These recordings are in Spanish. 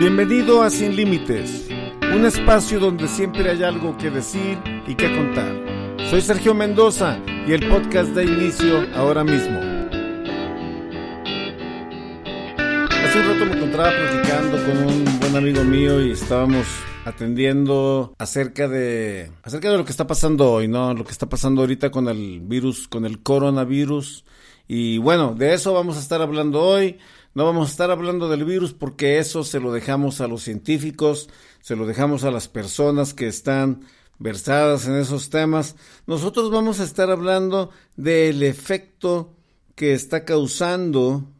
Bienvenido a Sin Límites, un espacio donde siempre hay algo que decir y que contar. Soy Sergio Mendoza y el podcast da inicio ahora mismo. Hace un rato me encontraba platicando con un buen amigo mío y estábamos atendiendo acerca de acerca de lo que está pasando hoy, ¿no? Lo que está pasando ahorita con el virus, con el coronavirus. Y bueno, de eso vamos a estar hablando hoy. No vamos a estar hablando del virus porque eso se lo dejamos a los científicos, se lo dejamos a las personas que están versadas en esos temas. Nosotros vamos a estar hablando del efecto que está causando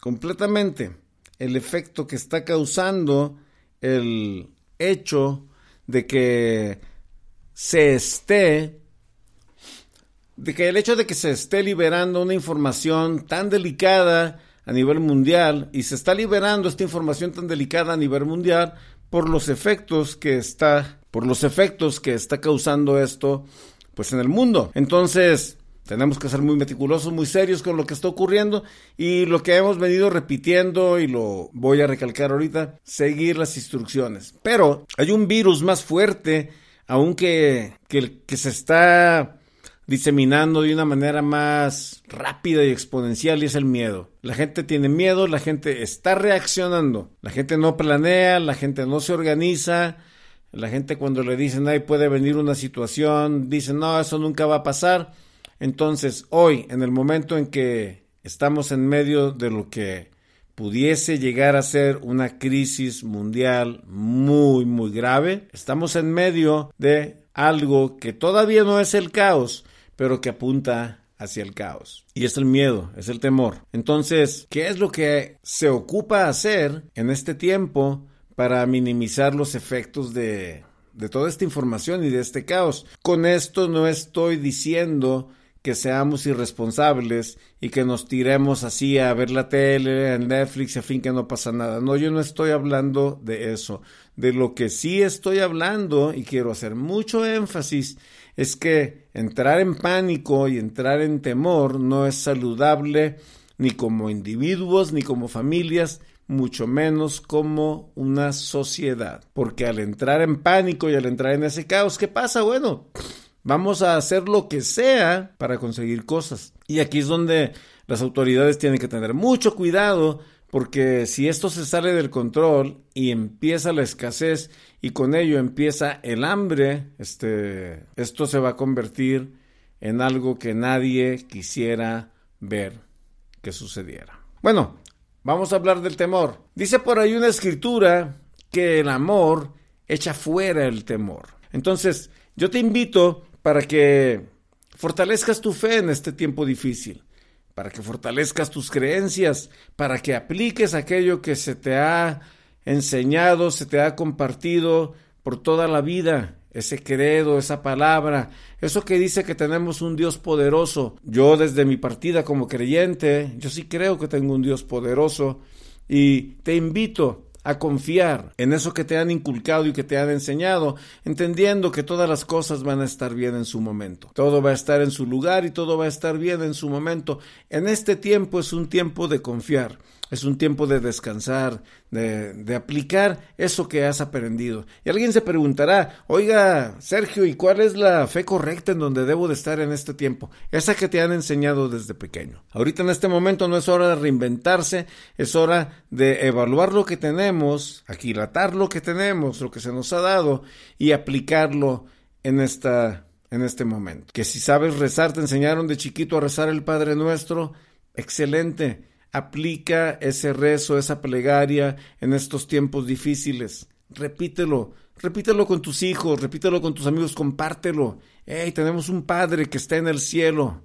completamente, el efecto que está causando el hecho de que se esté de que el hecho de que se esté liberando una información tan delicada a nivel mundial y se está liberando esta información tan delicada a nivel mundial por los efectos que está por los efectos que está causando esto pues en el mundo. Entonces, tenemos que ser muy meticulosos, muy serios con lo que está ocurriendo y lo que hemos venido repitiendo y lo voy a recalcar ahorita, seguir las instrucciones. Pero hay un virus más fuerte, aunque que, que se está diseminando de una manera más rápida y exponencial y es el miedo. La gente tiene miedo, la gente está reaccionando, la gente no planea, la gente no se organiza, la gente cuando le dicen, ahí puede venir una situación, dicen, no, eso nunca va a pasar. Entonces, hoy, en el momento en que estamos en medio de lo que pudiese llegar a ser una crisis mundial muy, muy grave, estamos en medio de algo que todavía no es el caos, pero que apunta hacia el caos. Y es el miedo, es el temor. Entonces, ¿qué es lo que se ocupa hacer en este tiempo para minimizar los efectos de, de toda esta información y de este caos? Con esto no estoy diciendo que seamos irresponsables y que nos tiremos así a ver la tele, en Netflix, a fin que no pasa nada. No, yo no estoy hablando de eso. De lo que sí estoy hablando, y quiero hacer mucho énfasis, es que entrar en pánico y entrar en temor no es saludable ni como individuos ni como familias, mucho menos como una sociedad. Porque al entrar en pánico y al entrar en ese caos, ¿qué pasa? Bueno, vamos a hacer lo que sea para conseguir cosas. Y aquí es donde las autoridades tienen que tener mucho cuidado porque si esto se sale del control y empieza la escasez y con ello empieza el hambre, este, esto se va a convertir en algo que nadie quisiera ver que sucediera. Bueno, vamos a hablar del temor. Dice por ahí una escritura que el amor echa fuera el temor. Entonces, yo te invito para que fortalezcas tu fe en este tiempo difícil para que fortalezcas tus creencias, para que apliques aquello que se te ha enseñado, se te ha compartido por toda la vida, ese credo, esa palabra, eso que dice que tenemos un Dios poderoso. Yo desde mi partida como creyente, yo sí creo que tengo un Dios poderoso y te invito a confiar en eso que te han inculcado y que te han enseñado, entendiendo que todas las cosas van a estar bien en su momento. Todo va a estar en su lugar y todo va a estar bien en su momento. En este tiempo es un tiempo de confiar. Es un tiempo de descansar, de, aplicar eso que has aprendido. Y alguien se preguntará, oiga, Sergio, ¿y cuál es la fe correcta en donde debo de estar en este tiempo? Esa que te han enseñado desde pequeño. Ahorita en este momento no es hora de reinventarse, es hora de evaluar lo que tenemos, aquilatar lo que tenemos, lo que se nos ha dado y aplicarlo en esta en este momento. Que si sabes rezar, te enseñaron de chiquito a rezar el Padre Nuestro, excelente Aplica ese rezo, esa plegaria en estos tiempos difíciles. Repítelo, repítelo con tus hijos, repítelo con tus amigos, compártelo. Hey, tenemos un Padre que está en el cielo,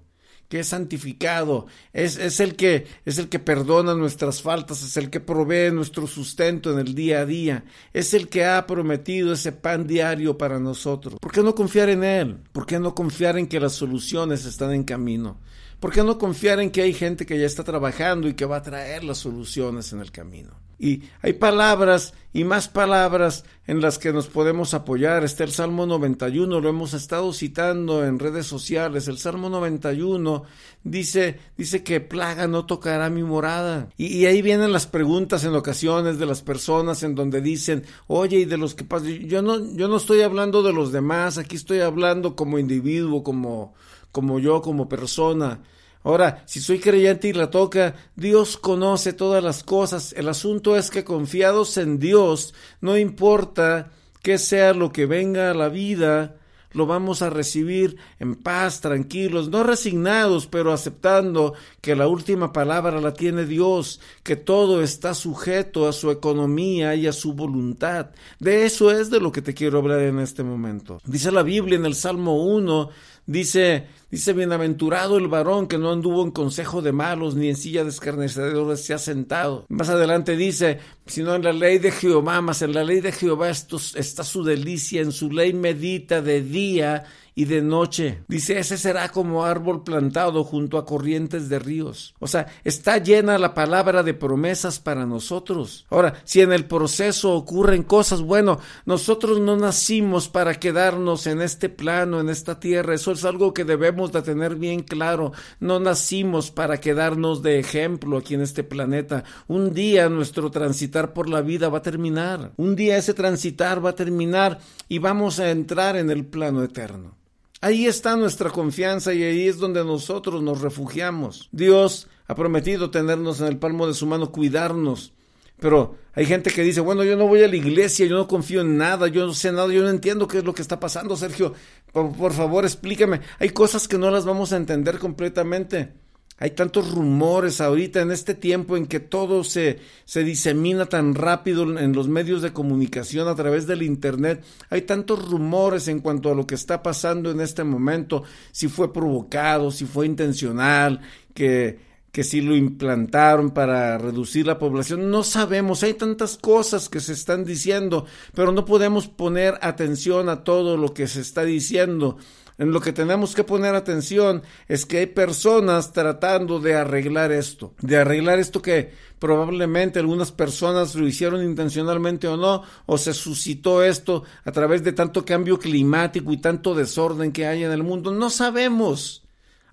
que es santificado, es, es, el que, es el que perdona nuestras faltas, es el que provee nuestro sustento en el día a día, es el que ha prometido ese pan diario para nosotros. ¿Por qué no confiar en Él? ¿Por qué no confiar en que las soluciones están en camino? ¿Por qué no confiar en que hay gente que ya está trabajando y que va a traer las soluciones en el camino? Y hay palabras y más palabras en las que nos podemos apoyar. Está el Salmo 91, lo hemos estado citando en redes sociales. El Salmo 91 dice, dice que plaga no tocará mi morada. Y, ahí vienen las preguntas en ocasiones de las personas en donde dicen, oye, y de los que pasan, yo no, yo no estoy hablando de los demás, aquí estoy hablando como individuo, como, como yo, como persona. Ahora, si soy creyente y la toca, Dios conoce todas las cosas. El asunto es que confiados en Dios, no importa qué sea lo que venga a la vida, lo vamos a recibir en paz, tranquilos, no resignados, pero aceptando que la última palabra la tiene Dios, que todo está sujeto a su economía y a su voluntad. De eso es de lo que te quiero hablar en este momento. Dice la Biblia en el Salmo 1, Dice, dice, bienaventurado el varón que no anduvo en consejo de malos, ni en silla de escarnecedores se ha sentado. Más adelante dice, sino en la ley de Jehová, más en la ley de Jehová está su delicia, en su ley medita de día y de noche. Dice, ese será como árbol plantado junto a corrientes de ríos. O sea, está llena la palabra de promesas para nosotros. Ahora, si en el proceso ocurren cosas, bueno, nosotros no nacimos para quedarnos en este plano, en esta tierra. Eso es algo que debemos de tener bien claro. No nacimos para quedarnos de ejemplo aquí en este planeta. Un día nuestro transitar por la vida va a terminar. Un día ese transitar va a terminar y vamos a entrar en el plano eterno. Ahí está nuestra confianza y ahí es donde nosotros nos refugiamos. Dios ha prometido tenernos en el palmo de su mano, cuidarnos. Pero hay gente que dice, bueno, yo no voy a la iglesia, yo no confío en nada, yo no sé nada, yo no entiendo qué es lo que está pasando, Sergio. Por, favor, explícame. Hay cosas que no las vamos a entender completamente. Hay tantos rumores ahorita en este tiempo en que todo se, se disemina tan rápido en los medios de comunicación a través del Internet. Hay tantos rumores en cuanto a lo que está pasando en este momento, si fue provocado, si fue intencional, que, que si lo implantaron para reducir la población. No sabemos, hay tantas cosas que se están diciendo, pero no podemos poner atención a todo lo que se está diciendo en lo que tenemos que poner atención es que hay personas tratando de arreglar esto, de arreglar esto que probablemente algunas personas lo hicieron intencionalmente o no, o se suscitó esto a través de tanto cambio climático y tanto desorden que hay en el mundo. No sabemos.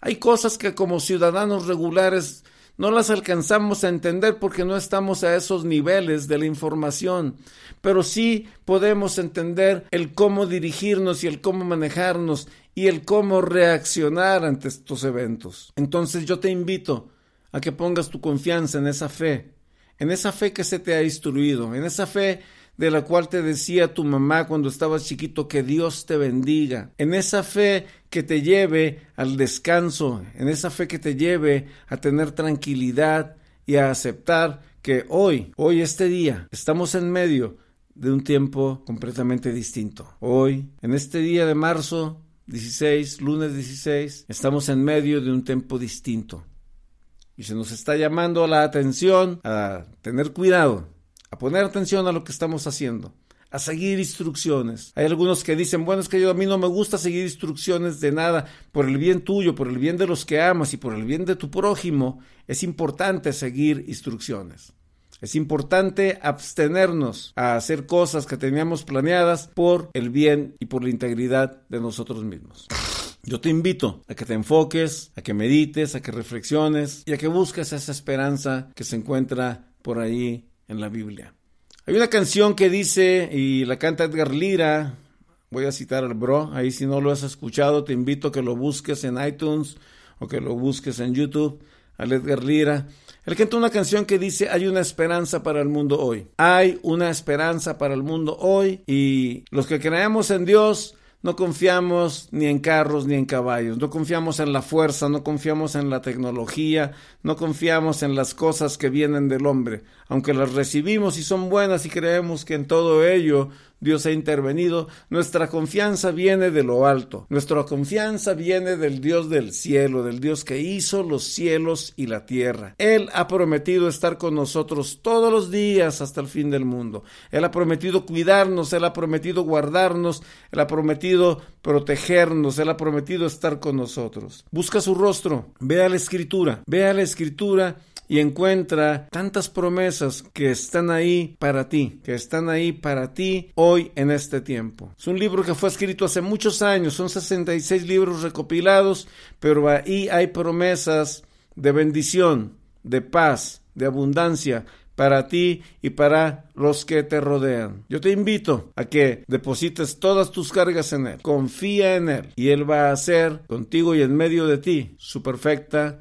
Hay cosas que como ciudadanos regulares no las alcanzamos a entender porque no estamos a esos niveles de la información, pero sí podemos entender el cómo dirigirnos y el cómo manejarnos y el cómo reaccionar ante estos eventos. Entonces yo te invito a que pongas tu confianza en esa fe, en esa fe que se te ha instruido, en esa fe de la cual te decía tu mamá cuando estabas chiquito que Dios te bendiga, en esa fe que te lleve al descanso, en esa fe que te lleve a tener tranquilidad y a aceptar que hoy, hoy este día, estamos en medio de un tiempo completamente distinto. Hoy, en este día de marzo 16, lunes 16, estamos en medio de un tiempo distinto. Y se nos está llamando la atención a tener cuidado a poner atención a lo que estamos haciendo, a seguir instrucciones. Hay algunos que dicen, bueno, es que yo a mí no me gusta seguir instrucciones de nada, por el bien tuyo, por el bien de los que amas y por el bien de tu prójimo, es importante seguir instrucciones. Es importante abstenernos a hacer cosas que teníamos planeadas por el bien y por la integridad de nosotros mismos. Yo te invito a que te enfoques, a que medites, a que reflexiones y a que busques esa esperanza que se encuentra por ahí en la Biblia. Hay una canción que dice, y la canta Edgar Lira, voy a citar al bro, ahí si no lo has escuchado, te invito a que lo busques en iTunes o que lo busques en YouTube, al Edgar Lira. Él canta una canción que dice, hay una esperanza para el mundo hoy. Hay una esperanza para el mundo hoy y los que creemos en Dios no confiamos ni en carros ni en caballos, no confiamos en la fuerza, no confiamos en la tecnología, no confiamos en las cosas que vienen del hombre, aunque las recibimos y son buenas y creemos que en todo ello Dios ha intervenido. Nuestra confianza viene de lo alto. Nuestra confianza viene del Dios del cielo, del Dios que hizo los cielos y la tierra. Él ha prometido estar con nosotros todos los días hasta el fin del mundo. Él ha prometido cuidarnos, Él ha prometido guardarnos, Él ha prometido protegernos, Él ha prometido estar con nosotros. Busca su rostro, vea la escritura, vea la escritura y encuentra tantas promesas que están ahí para ti, que están ahí para ti hoy en este tiempo. Es un libro que fue escrito hace muchos años, son 66 libros recopilados, pero ahí hay promesas de bendición, de paz, de abundancia para ti y para los que te rodean. Yo te invito a que deposites todas tus cargas en Él. Confía en Él y Él va a hacer contigo y en medio de ti su perfecta